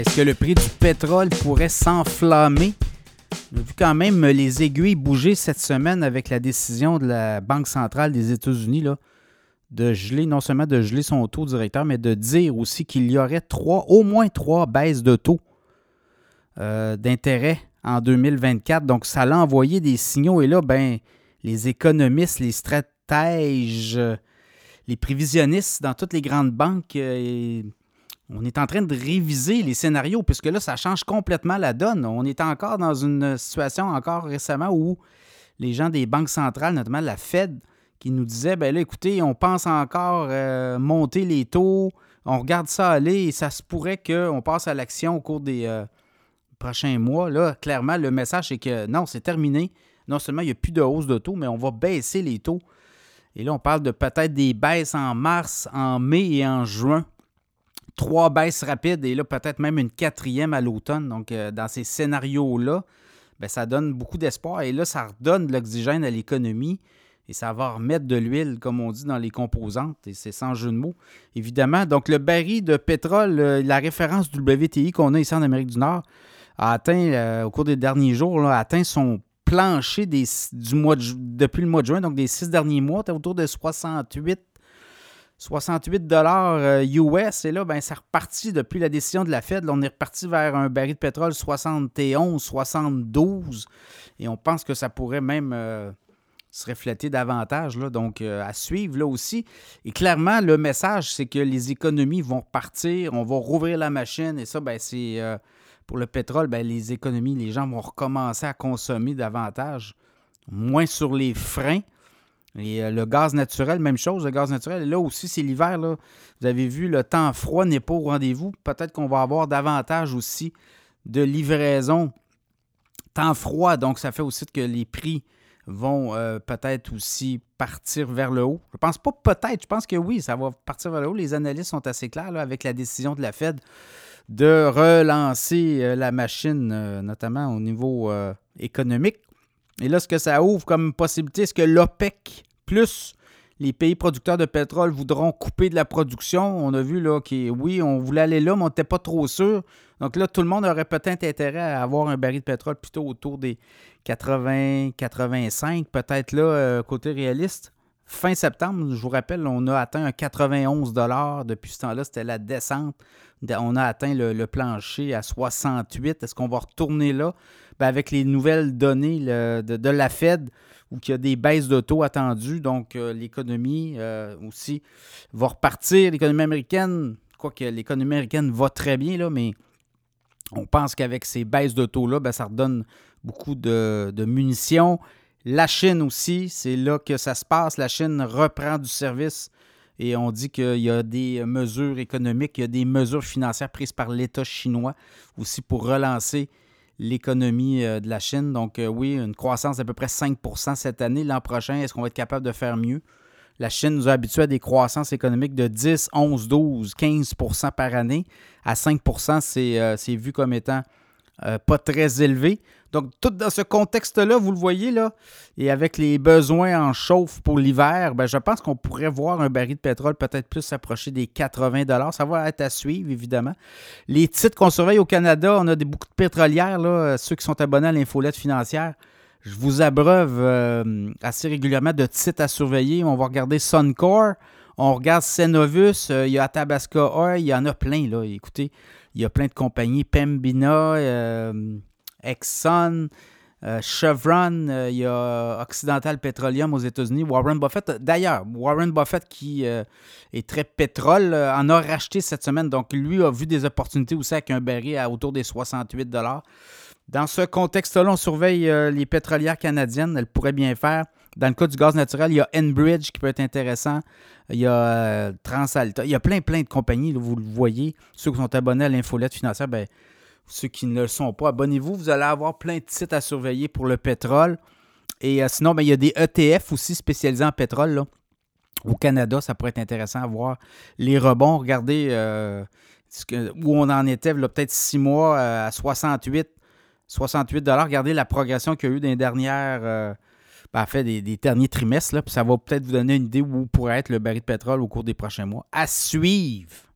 Est-ce que le prix du pétrole pourrait s'enflammer? A vu quand même les aiguilles bouger cette semaine avec la décision de la Banque centrale des États-Unis de geler, non seulement de geler son taux directeur, mais de dire aussi qu'il y aurait trois, au moins trois baisses de taux euh, d'intérêt en 2024. Donc, ça l'a envoyé des signaux. Et là, ben, les économistes, les stratèges, les prévisionnistes dans toutes les grandes banques, euh, on est en train de réviser les scénarios, puisque là, ça change complètement la donne. On est encore dans une situation encore récemment où les gens des banques centrales, notamment la Fed, qui nous disaient, ben là, écoutez, on pense encore euh, monter les taux, on regarde ça aller et ça se pourrait qu'on passe à l'action au cours des euh, prochains mois. Là, clairement, le message, c'est que non, c'est terminé. Non seulement il n'y a plus de hausse de taux, mais on va baisser les taux. Et là, on parle de peut-être des baisses en mars, en mai et en juin trois baisses rapides et là, peut-être même une quatrième à l'automne. Donc, euh, dans ces scénarios-là, ben, ça donne beaucoup d'espoir et là, ça redonne de l'oxygène à l'économie et ça va remettre de l'huile, comme on dit, dans les composantes et c'est sans jeu de mots, évidemment. Donc, le baril de pétrole, euh, la référence du WTI qu'on a ici en Amérique du Nord, a atteint, euh, au cours des derniers jours, a atteint son plancher des, du mois depuis le mois de juin, donc des six derniers mois, autour de 68 68 dollars US. Euh, et là, ben, c'est reparti depuis la décision de la Fed. on est reparti vers un baril de pétrole 71, 72. Et on pense que ça pourrait même euh, se refléter davantage. Là, donc, euh, à suivre là aussi. Et clairement, le message, c'est que les économies vont repartir. On va rouvrir la machine. Et ça, ben, c'est pour le pétrole, ben, les économies, les gens vont recommencer à consommer davantage. Moins sur les freins. Et euh, le gaz naturel, même chose, le gaz naturel. Là aussi, c'est l'hiver. Vous avez vu, le temps froid n'est pas au rendez-vous. Peut-être qu'on va avoir davantage aussi de livraison. Temps froid, donc ça fait aussi que les prix vont euh, peut-être aussi partir vers le haut. Je pense pas peut-être, je pense que oui, ça va partir vers le haut. Les analystes sont assez clairs avec la décision de la Fed de relancer euh, la machine, notamment au niveau économique. Et là, ce que ça ouvre comme possibilité, c'est que l'OPEC plus les pays producteurs de pétrole voudront couper de la production. On a vu là que oui, on voulait aller là, mais on n'était pas trop sûr. Donc là, tout le monde aurait peut-être intérêt à avoir un baril de pétrole plutôt autour des 80, 85, peut-être là, euh, côté réaliste. Fin septembre, je vous rappelle, on a atteint un 91 Depuis ce temps-là, c'était la descente. On a atteint le, plancher à 68. Est-ce qu'on va retourner là? Ben, avec les nouvelles données de, la Fed, où il y a des baisses de taux attendues, donc euh, l'économie euh, aussi va repartir. L'économie américaine, quoique l'économie américaine va très bien, là, mais on pense qu'avec ces baisses de taux-là, ben, ça redonne beaucoup de, de munitions. La Chine aussi, c'est là que ça se passe. La Chine reprend du service et on dit qu'il y a des mesures économiques, il y a des mesures financières prises par l'État chinois aussi pour relancer l'économie euh, de la Chine. Donc euh, oui, une croissance d'à peu près 5% cette année. L'an prochain, est-ce qu'on va être capable de faire mieux? La Chine nous a habitués à des croissances économiques de 10, 11, 12, 15% par année. À 5% euh, c'est vu comme étant pas très élevé. Donc, tout dans ce contexte-là, vous le voyez, là, et avec les besoins en chauffe pour l'hiver, ben, je pense qu'on pourrait voir un baril de pétrole peut-être plus s'approcher des 80 Ça va être à suivre, évidemment. Les titres qu'on surveille au Canada, on a des, beaucoup de pétrolières, là, ceux qui sont abonnés à l'infolette financière. Je vous abreuve euh, assez régulièrement de titres à surveiller. On va regarder Suncor, on regarde Cenovus, euh, il y a Tabasco Oil, il y en a plein, là. Écoutez, il y a plein de compagnies, Pembina, euh, Exxon, euh, Chevron, il y a Occidental Petroleum aux États-Unis, Warren Buffett. D'ailleurs, Warren Buffett, qui est très pétrole, en a racheté cette semaine. Donc, lui a vu des opportunités aussi avec un baril à autour des 68 Dans ce contexte-là, on surveille les pétrolières canadiennes. Elles pourraient bien faire. Dans le cas du gaz naturel, il y a Enbridge qui peut être intéressant. Il y a Transalta. Il y a plein, plein de compagnies, vous le voyez. Ceux qui sont abonnés à l'infolette financière, ben, ceux qui ne le sont pas, abonnez-vous. Vous allez avoir plein de sites à surveiller pour le pétrole. Et euh, sinon, ben, il y a des ETF aussi spécialisés en pétrole. Au Canada, ça pourrait être intéressant à voir les rebonds. Regardez euh, où on en était, peut-être six mois euh, à 68, 68 Regardez la progression qu'il y a eu dans les dernières. Ben, fait, des, derniers trimestres, là, puis ça va peut-être vous donner une idée où pourrait être le baril de pétrole au cours des prochains mois. À suivre!